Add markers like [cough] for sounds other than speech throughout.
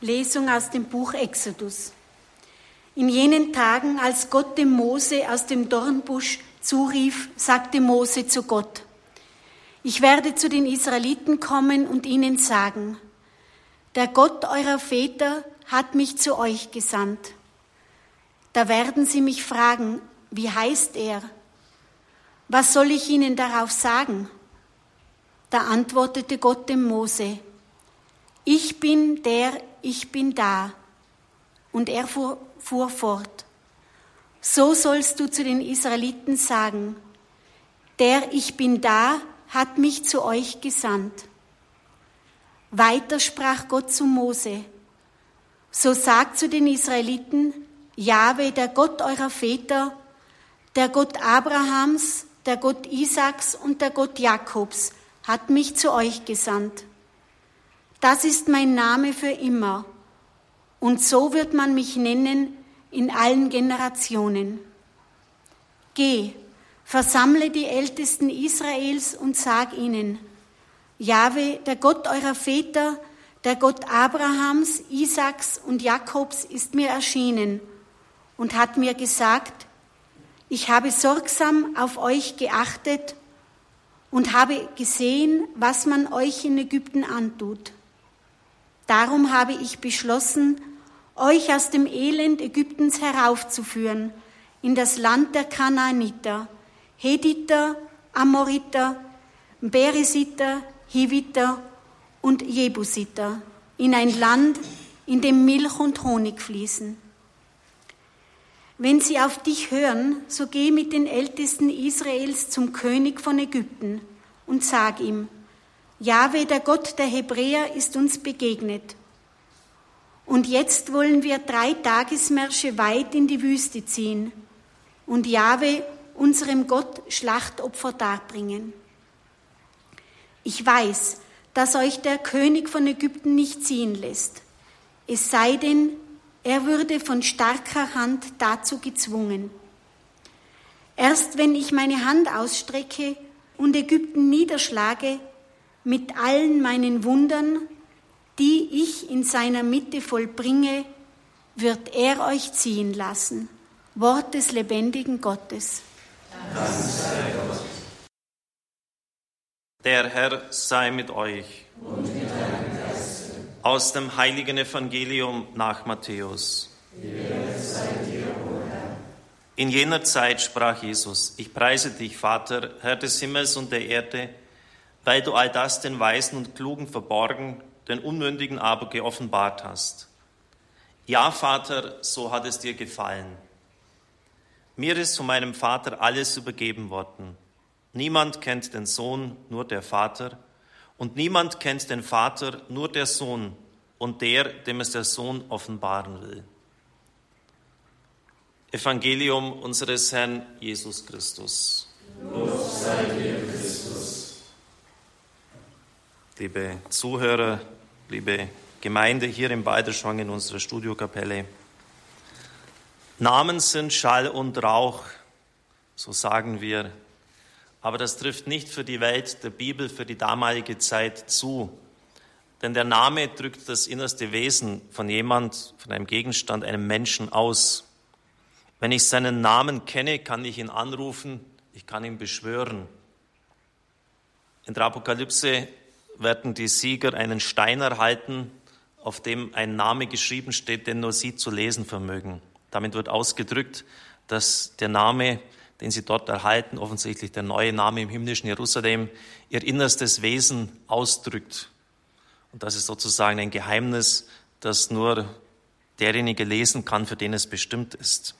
Lesung aus dem Buch Exodus. In jenen Tagen, als Gott dem Mose aus dem Dornbusch zurief, sagte Mose zu Gott, ich werde zu den Israeliten kommen und ihnen sagen, der Gott eurer Väter hat mich zu euch gesandt. Da werden sie mich fragen, wie heißt er? Was soll ich ihnen darauf sagen? Da antwortete Gott dem Mose, ich bin der, ich bin da. Und er fuhr, fuhr fort, so sollst du zu den Israeliten sagen, der ich bin da hat mich zu euch gesandt. Weiter sprach Gott zu Mose, so sagt zu den Israeliten, Jahwe, der Gott eurer Väter, der Gott Abrahams, der Gott Isaaks und der Gott Jakobs, hat mich zu euch gesandt. Das ist mein Name für immer. Und so wird man mich nennen in allen Generationen. Geh, versammle die Ältesten Israels und sag ihnen, Jahwe, der Gott eurer Väter, der Gott Abrahams, Isaaks und Jakobs ist mir erschienen und hat mir gesagt, ich habe sorgsam auf euch geachtet und habe gesehen, was man euch in Ägypten antut. Darum habe ich beschlossen, euch aus dem Elend Ägyptens heraufzuführen in das Land der Kanaaniter, Hediter, Amoriter, Beresiter, Hiviter und Jebusiter, in ein Land, in dem Milch und Honig fließen. Wenn sie auf dich hören, so geh mit den Ältesten Israels zum König von Ägypten und sag ihm, Jahwe, der Gott der Hebräer, ist uns begegnet. Und jetzt wollen wir drei Tagesmärsche weit in die Wüste ziehen und Jahwe, unserem Gott, Schlachtopfer darbringen. Ich weiß, dass euch der König von Ägypten nicht ziehen lässt, es sei denn, er würde von starker Hand dazu gezwungen. Erst wenn ich meine Hand ausstrecke und Ägypten niederschlage, mit allen meinen Wundern, die ich in seiner Mitte vollbringe, wird er euch ziehen lassen. Wort des lebendigen Gottes. Der Herr sei mit euch. Aus dem heiligen Evangelium nach Matthäus. In jener Zeit sprach Jesus, ich preise dich, Vater, Herr des Himmels und der Erde, weil du all das den Weisen und Klugen verborgen, den Unmündigen aber geoffenbart hast. Ja, Vater, so hat es dir gefallen. Mir ist von meinem Vater alles übergeben worden. Niemand kennt den Sohn, nur der Vater, und niemand kennt den Vater, nur der Sohn und der, dem es der Sohn offenbaren will. Evangelium unseres Herrn Jesus Christus. Lob sei dir, liebe Zuhörer, liebe Gemeinde hier im Balderschwang in unserer Studiokapelle. Namen sind Schall und Rauch, so sagen wir. Aber das trifft nicht für die Welt der Bibel, für die damalige Zeit zu. Denn der Name drückt das innerste Wesen von jemand, von einem Gegenstand, einem Menschen aus. Wenn ich seinen Namen kenne, kann ich ihn anrufen, ich kann ihn beschwören. In der Apokalypse werden die Sieger einen Stein erhalten, auf dem ein Name geschrieben steht, den nur sie zu lesen vermögen. Damit wird ausgedrückt, dass der Name, den sie dort erhalten, offensichtlich der neue Name im himmlischen Jerusalem, ihr innerstes Wesen ausdrückt. Und das ist sozusagen ein Geheimnis, das nur derjenige lesen kann, für den es bestimmt ist.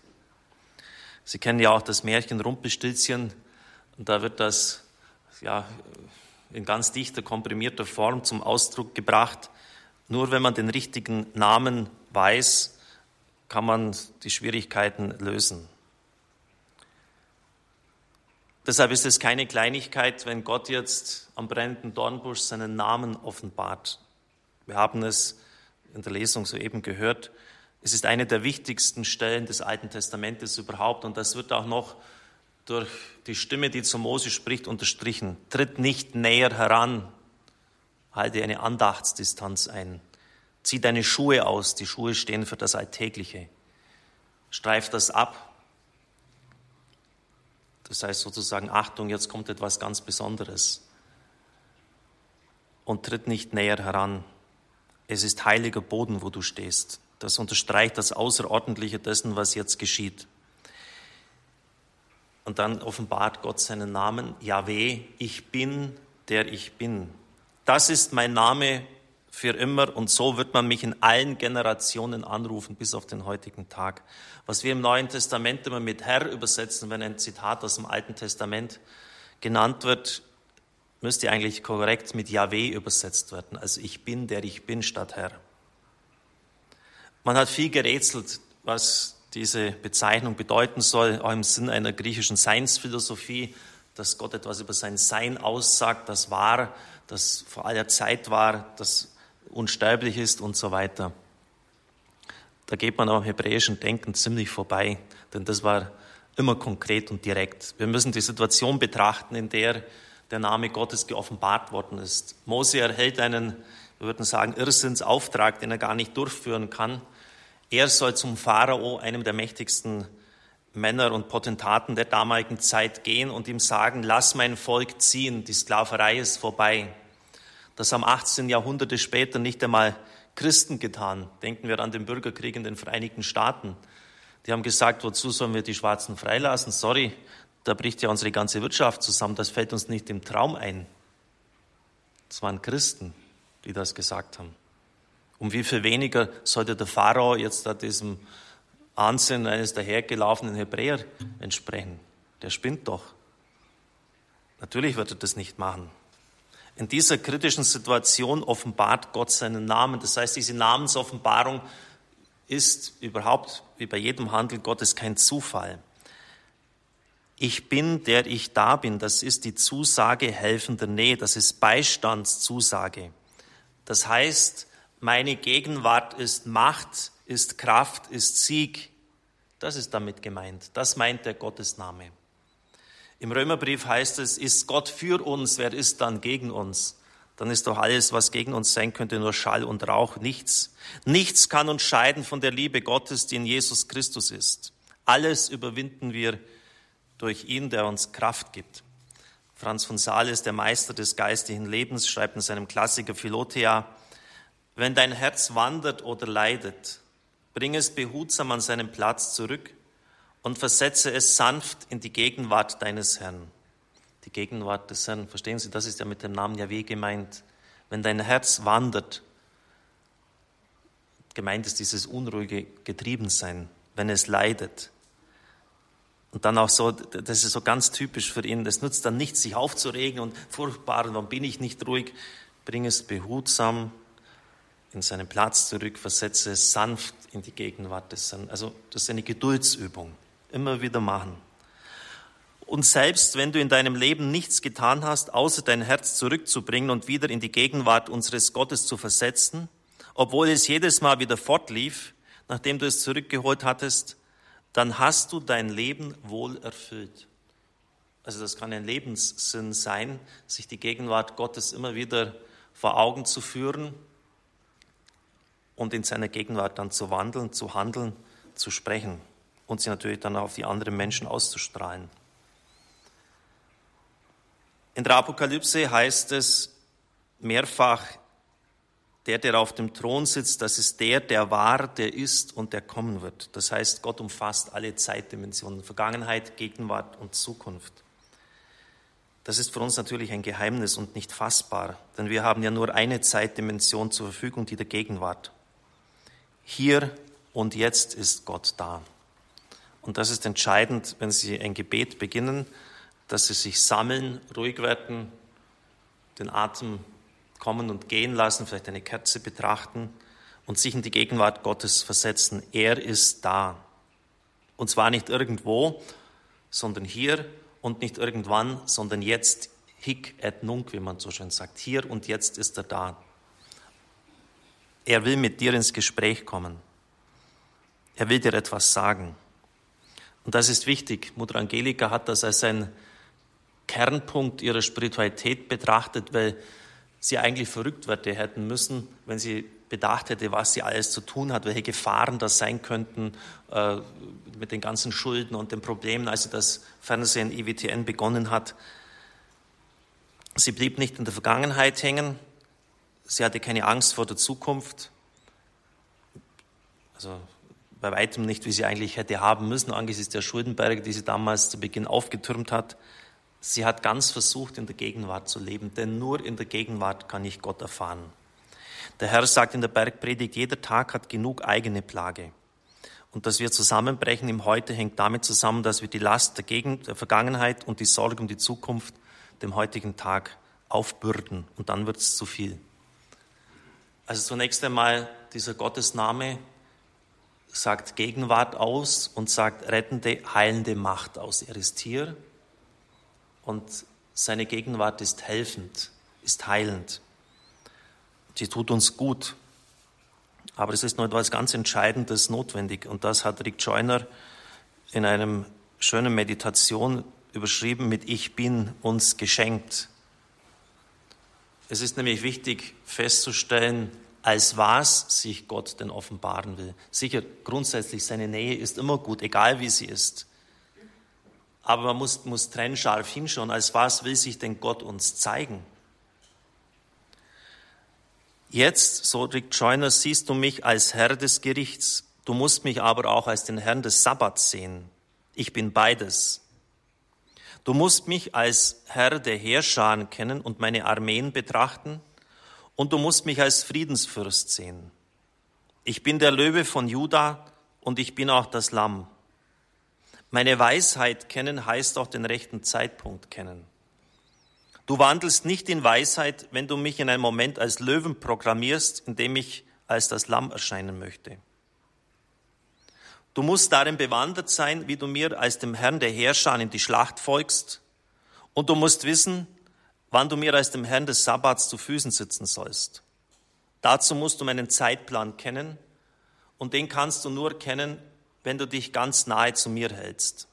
Sie kennen ja auch das Märchen Rumpelstilzchen. Und da wird das ja, in ganz dichter, komprimierter Form zum Ausdruck gebracht. Nur wenn man den richtigen Namen weiß, kann man die Schwierigkeiten lösen. Deshalb ist es keine Kleinigkeit, wenn Gott jetzt am brennenden Dornbusch seinen Namen offenbart. Wir haben es in der Lesung soeben gehört. Es ist eine der wichtigsten Stellen des Alten Testamentes überhaupt und das wird auch noch durch die Stimme, die zu Mose spricht, unterstrichen. Tritt nicht näher heran, halte eine Andachtsdistanz ein. Zieh deine Schuhe aus. Die Schuhe stehen für das Alltägliche. Streif das ab. Das heißt sozusagen, Achtung, jetzt kommt etwas ganz Besonderes. Und tritt nicht näher heran. Es ist heiliger Boden, wo du stehst. Das unterstreicht das Außerordentliche dessen, was jetzt geschieht. Und dann offenbart Gott seinen Namen, Yahweh, ich bin, der ich bin. Das ist mein Name für immer und so wird man mich in allen Generationen anrufen bis auf den heutigen Tag. Was wir im Neuen Testament immer mit Herr übersetzen, wenn ein Zitat aus dem Alten Testament genannt wird, müsste eigentlich korrekt mit Yahweh übersetzt werden. Also ich bin, der ich bin, statt Herr. Man hat viel gerätselt, was diese Bezeichnung bedeuten soll, auch im Sinn einer griechischen Seinsphilosophie, dass Gott etwas über sein Sein aussagt, das war, das vor aller Zeit war, das unsterblich ist und so weiter. Da geht man am hebräischen Denken ziemlich vorbei, denn das war immer konkret und direkt. Wir müssen die Situation betrachten, in der der Name Gottes geoffenbart worden ist. Mose erhält einen, wir würden sagen, Irrsinnsauftrag, den er gar nicht durchführen kann. Er soll zum Pharao, einem der mächtigsten Männer und Potentaten der damaligen Zeit, gehen und ihm sagen, lass mein Volk ziehen, die Sklaverei ist vorbei. Das haben 18 Jahrhunderte später nicht einmal Christen getan. Denken wir an den Bürgerkrieg in den Vereinigten Staaten. Die haben gesagt, wozu sollen wir die Schwarzen freilassen? Sorry, da bricht ja unsere ganze Wirtschaft zusammen. Das fällt uns nicht im Traum ein. Es waren Christen, die das gesagt haben. Um wie viel weniger sollte der Pharao jetzt da diesem Ansehen eines dahergelaufenen Hebräer entsprechen? Der spinnt doch. Natürlich wird er das nicht machen. In dieser kritischen Situation offenbart Gott seinen Namen. Das heißt, diese Namensoffenbarung ist überhaupt wie bei jedem Handel Gottes kein Zufall. Ich bin, der ich da bin, das ist die Zusage helfender Nähe, das ist Beistandszusage. Das heißt, meine Gegenwart ist Macht, ist Kraft, ist Sieg. Das ist damit gemeint. Das meint der Gottesname. Im Römerbrief heißt es, ist Gott für uns, wer ist dann gegen uns? Dann ist doch alles, was gegen uns sein könnte, nur Schall und Rauch, nichts. Nichts kann uns scheiden von der Liebe Gottes, die in Jesus Christus ist. Alles überwinden wir durch ihn, der uns Kraft gibt. Franz von Sales, der Meister des geistlichen Lebens, schreibt in seinem Klassiker Philothea, wenn dein Herz wandert oder leidet, bring es behutsam an seinen Platz zurück und versetze es sanft in die Gegenwart deines Herrn. Die Gegenwart des Herrn, verstehen Sie, das ist ja mit dem Namen Yahweh gemeint. Wenn dein Herz wandert, gemeint ist dieses unruhige Getriebensein, wenn es leidet. Und dann auch so, das ist so ganz typisch für ihn, das nützt dann nichts, sich aufzuregen und furchtbar, warum bin ich nicht ruhig? Bring es behutsam in seinen Platz zurück, versetze es sanft in die Gegenwart des Herrn. Also das ist eine Geduldsübung immer wieder machen. Und selbst wenn du in deinem Leben nichts getan hast, außer dein Herz zurückzubringen und wieder in die Gegenwart unseres Gottes zu versetzen, obwohl es jedes Mal wieder fortlief, nachdem du es zurückgeholt hattest, dann hast du dein Leben wohl erfüllt. Also das kann ein Lebenssinn sein, sich die Gegenwart Gottes immer wieder vor Augen zu führen und in seiner Gegenwart dann zu wandeln, zu handeln, zu sprechen und sie natürlich dann auf die anderen Menschen auszustrahlen. In der Apokalypse heißt es mehrfach, der, der auf dem Thron sitzt, das ist der, der war, der ist und der kommen wird. Das heißt, Gott umfasst alle Zeitdimensionen, Vergangenheit, Gegenwart und Zukunft. Das ist für uns natürlich ein Geheimnis und nicht fassbar, denn wir haben ja nur eine Zeitdimension zur Verfügung, die der Gegenwart. Hier und jetzt ist Gott da. Und das ist entscheidend, wenn Sie ein Gebet beginnen, dass Sie sich sammeln, ruhig werden, den Atem kommen und gehen lassen, vielleicht eine Kerze betrachten und sich in die Gegenwart Gottes versetzen. Er ist da. Und zwar nicht irgendwo, sondern hier und nicht irgendwann, sondern jetzt. Hic et nunc, wie man so schön sagt. Hier und jetzt ist er da. Er will mit dir ins Gespräch kommen. Er will dir etwas sagen. Und das ist wichtig. Mutter Angelika hat das als einen Kernpunkt ihrer Spiritualität betrachtet, weil sie eigentlich verrückt werden hätten müssen, wenn sie bedacht hätte, was sie alles zu tun hat, welche Gefahren das sein könnten äh, mit den ganzen Schulden und den Problemen, als sie das Fernsehen IWTN begonnen hat. Sie blieb nicht in der Vergangenheit hängen. Sie hatte keine Angst vor der Zukunft. Also bei weitem nicht, wie sie eigentlich hätte haben müssen, angesichts der Schuldenberge, die sie damals zu Beginn aufgetürmt hat. Sie hat ganz versucht, in der Gegenwart zu leben, denn nur in der Gegenwart kann ich Gott erfahren. Der Herr sagt in der Bergpredigt, jeder Tag hat genug eigene Plage. Und dass wir zusammenbrechen im Heute hängt damit zusammen, dass wir die Last der, Gegend, der Vergangenheit und die Sorge um die Zukunft dem heutigen Tag aufbürden. Und dann wird es zu viel. Also zunächst einmal dieser Gottesname sagt Gegenwart aus und sagt rettende, heilende Macht aus. Er ist hier und seine Gegenwart ist helfend, ist heilend. Sie tut uns gut. Aber es ist noch etwas ganz Entscheidendes notwendig. Und das hat Rick Joyner in einem schönen Meditation überschrieben mit Ich bin uns geschenkt. Es ist nämlich wichtig festzustellen, als was sich Gott denn offenbaren will. Sicher, grundsätzlich, seine Nähe ist immer gut, egal wie sie ist. Aber man muss, muss trennscharf hinschauen, als was will sich denn Gott uns zeigen? Jetzt, so Rick Joyner, siehst du mich als Herr des Gerichts, du musst mich aber auch als den Herrn des Sabbats sehen. Ich bin beides. Du musst mich als Herr der Heerscharen kennen und meine Armeen betrachten, und du musst mich als Friedensfürst sehen. Ich bin der Löwe von Juda und ich bin auch das Lamm. Meine Weisheit kennen heißt auch den rechten Zeitpunkt kennen. Du wandelst nicht in Weisheit, wenn du mich in einem Moment als Löwen programmierst, in dem ich als das Lamm erscheinen möchte. Du musst darin bewandert sein, wie du mir als dem Herrn der Herrscher in die Schlacht folgst. Und du musst wissen, wann du mir als dem Herrn des Sabbats zu Füßen sitzen sollst. Dazu musst du meinen Zeitplan kennen. Und den kannst du nur kennen, wenn du dich ganz nahe zu mir hältst.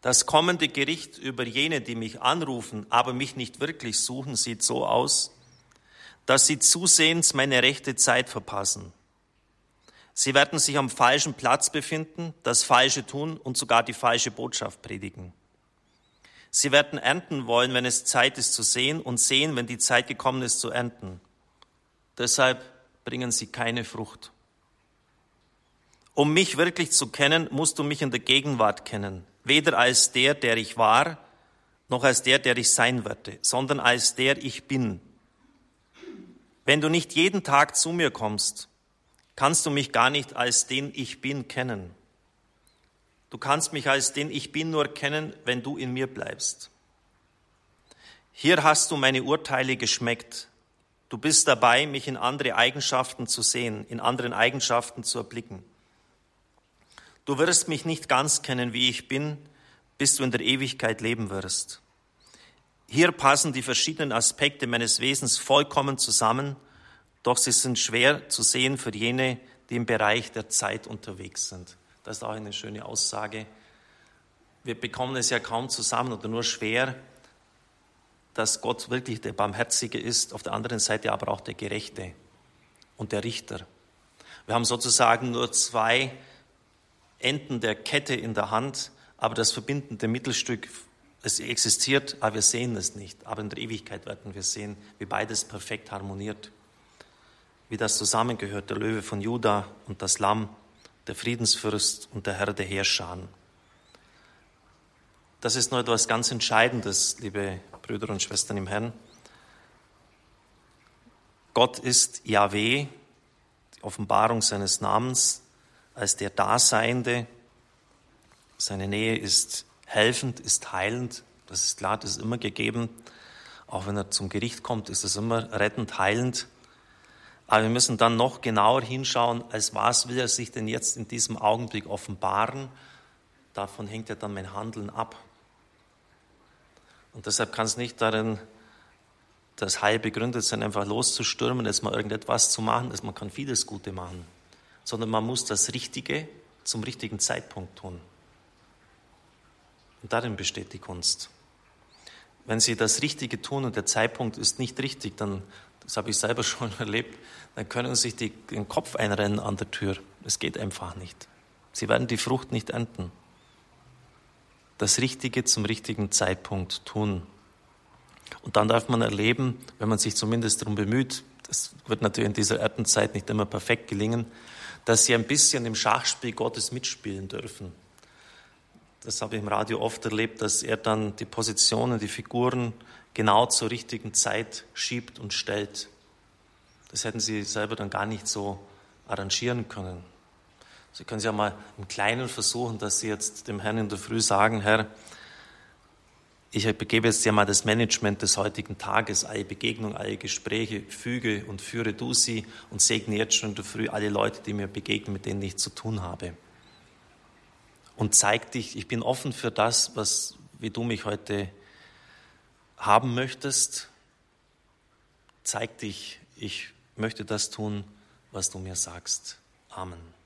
Das kommende Gericht über jene, die mich anrufen, aber mich nicht wirklich suchen, sieht so aus, dass sie zusehends meine rechte Zeit verpassen. Sie werden sich am falschen Platz befinden, das Falsche tun und sogar die falsche Botschaft predigen. Sie werden ernten wollen, wenn es Zeit ist zu sehen und sehen, wenn die Zeit gekommen ist zu ernten. Deshalb bringen sie keine Frucht. Um mich wirklich zu kennen, musst du mich in der Gegenwart kennen weder als der, der ich war, noch als der, der ich sein werde, sondern als der ich bin. Wenn du nicht jeden Tag zu mir kommst, kannst du mich gar nicht als den ich bin kennen. Du kannst mich als den ich bin nur kennen, wenn du in mir bleibst. Hier hast du meine Urteile geschmeckt. Du bist dabei, mich in andere Eigenschaften zu sehen, in anderen Eigenschaften zu erblicken. Du wirst mich nicht ganz kennen, wie ich bin, bis du in der Ewigkeit leben wirst. Hier passen die verschiedenen Aspekte meines Wesens vollkommen zusammen, doch sie sind schwer zu sehen für jene, die im Bereich der Zeit unterwegs sind. Das ist auch eine schöne Aussage. Wir bekommen es ja kaum zusammen oder nur schwer, dass Gott wirklich der Barmherzige ist, auf der anderen Seite aber auch der Gerechte und der Richter. Wir haben sozusagen nur zwei Enden der Kette in der Hand, aber das verbindende Mittelstück, es existiert, aber wir sehen es nicht. Aber in der Ewigkeit werden wir sehen, wie beides perfekt harmoniert, wie das zusammengehört, der Löwe von Juda und das Lamm, der Friedensfürst und der Herr der Heerschar. Das ist nur etwas ganz Entscheidendes, liebe Brüder und Schwestern im Herrn. Gott ist Yahweh, die Offenbarung seines Namens, als der Daseinende. Seine Nähe ist helfend, ist heilend. Das ist klar, das ist immer gegeben. Auch wenn er zum Gericht kommt, ist es immer rettend, heilend. Aber wir müssen dann noch genauer hinschauen, als was will er sich denn jetzt in diesem Augenblick offenbaren. Davon hängt ja dann mein Handeln ab. Und deshalb kann es nicht darin das Heil begründet sein, einfach loszustürmen, jetzt mal irgendetwas zu machen. Man kann vieles Gute machen sondern man muss das Richtige zum richtigen Zeitpunkt tun. Und darin besteht die Kunst. Wenn Sie das Richtige tun und der Zeitpunkt ist nicht richtig, dann, das habe ich selber [laughs] schon erlebt, dann können sich die, den Kopf einrennen an der Tür. Es geht einfach nicht. Sie werden die Frucht nicht ernten. Das Richtige zum richtigen Zeitpunkt tun. Und dann darf man erleben, wenn man sich zumindest darum bemüht, das wird natürlich in dieser Erdenzeit nicht immer perfekt gelingen, dass sie ein bisschen im Schachspiel Gottes mitspielen dürfen. Das habe ich im Radio oft erlebt, dass er dann die Positionen, die Figuren genau zur richtigen Zeit schiebt und stellt. Das hätten sie selber dann gar nicht so arrangieren können. Sie können es ja mal im Kleinen versuchen, dass Sie jetzt dem Herrn in der Früh sagen, Herr, ich begebe jetzt ja mal das Management des heutigen Tages, alle Begegnungen, alle Gespräche, füge und führe du sie und segne jetzt schon in der Früh alle Leute, die mir begegnen, mit denen ich zu tun habe. Und zeig dich, ich bin offen für das, was, wie du mich heute haben möchtest. Zeig dich, ich möchte das tun, was du mir sagst. Amen.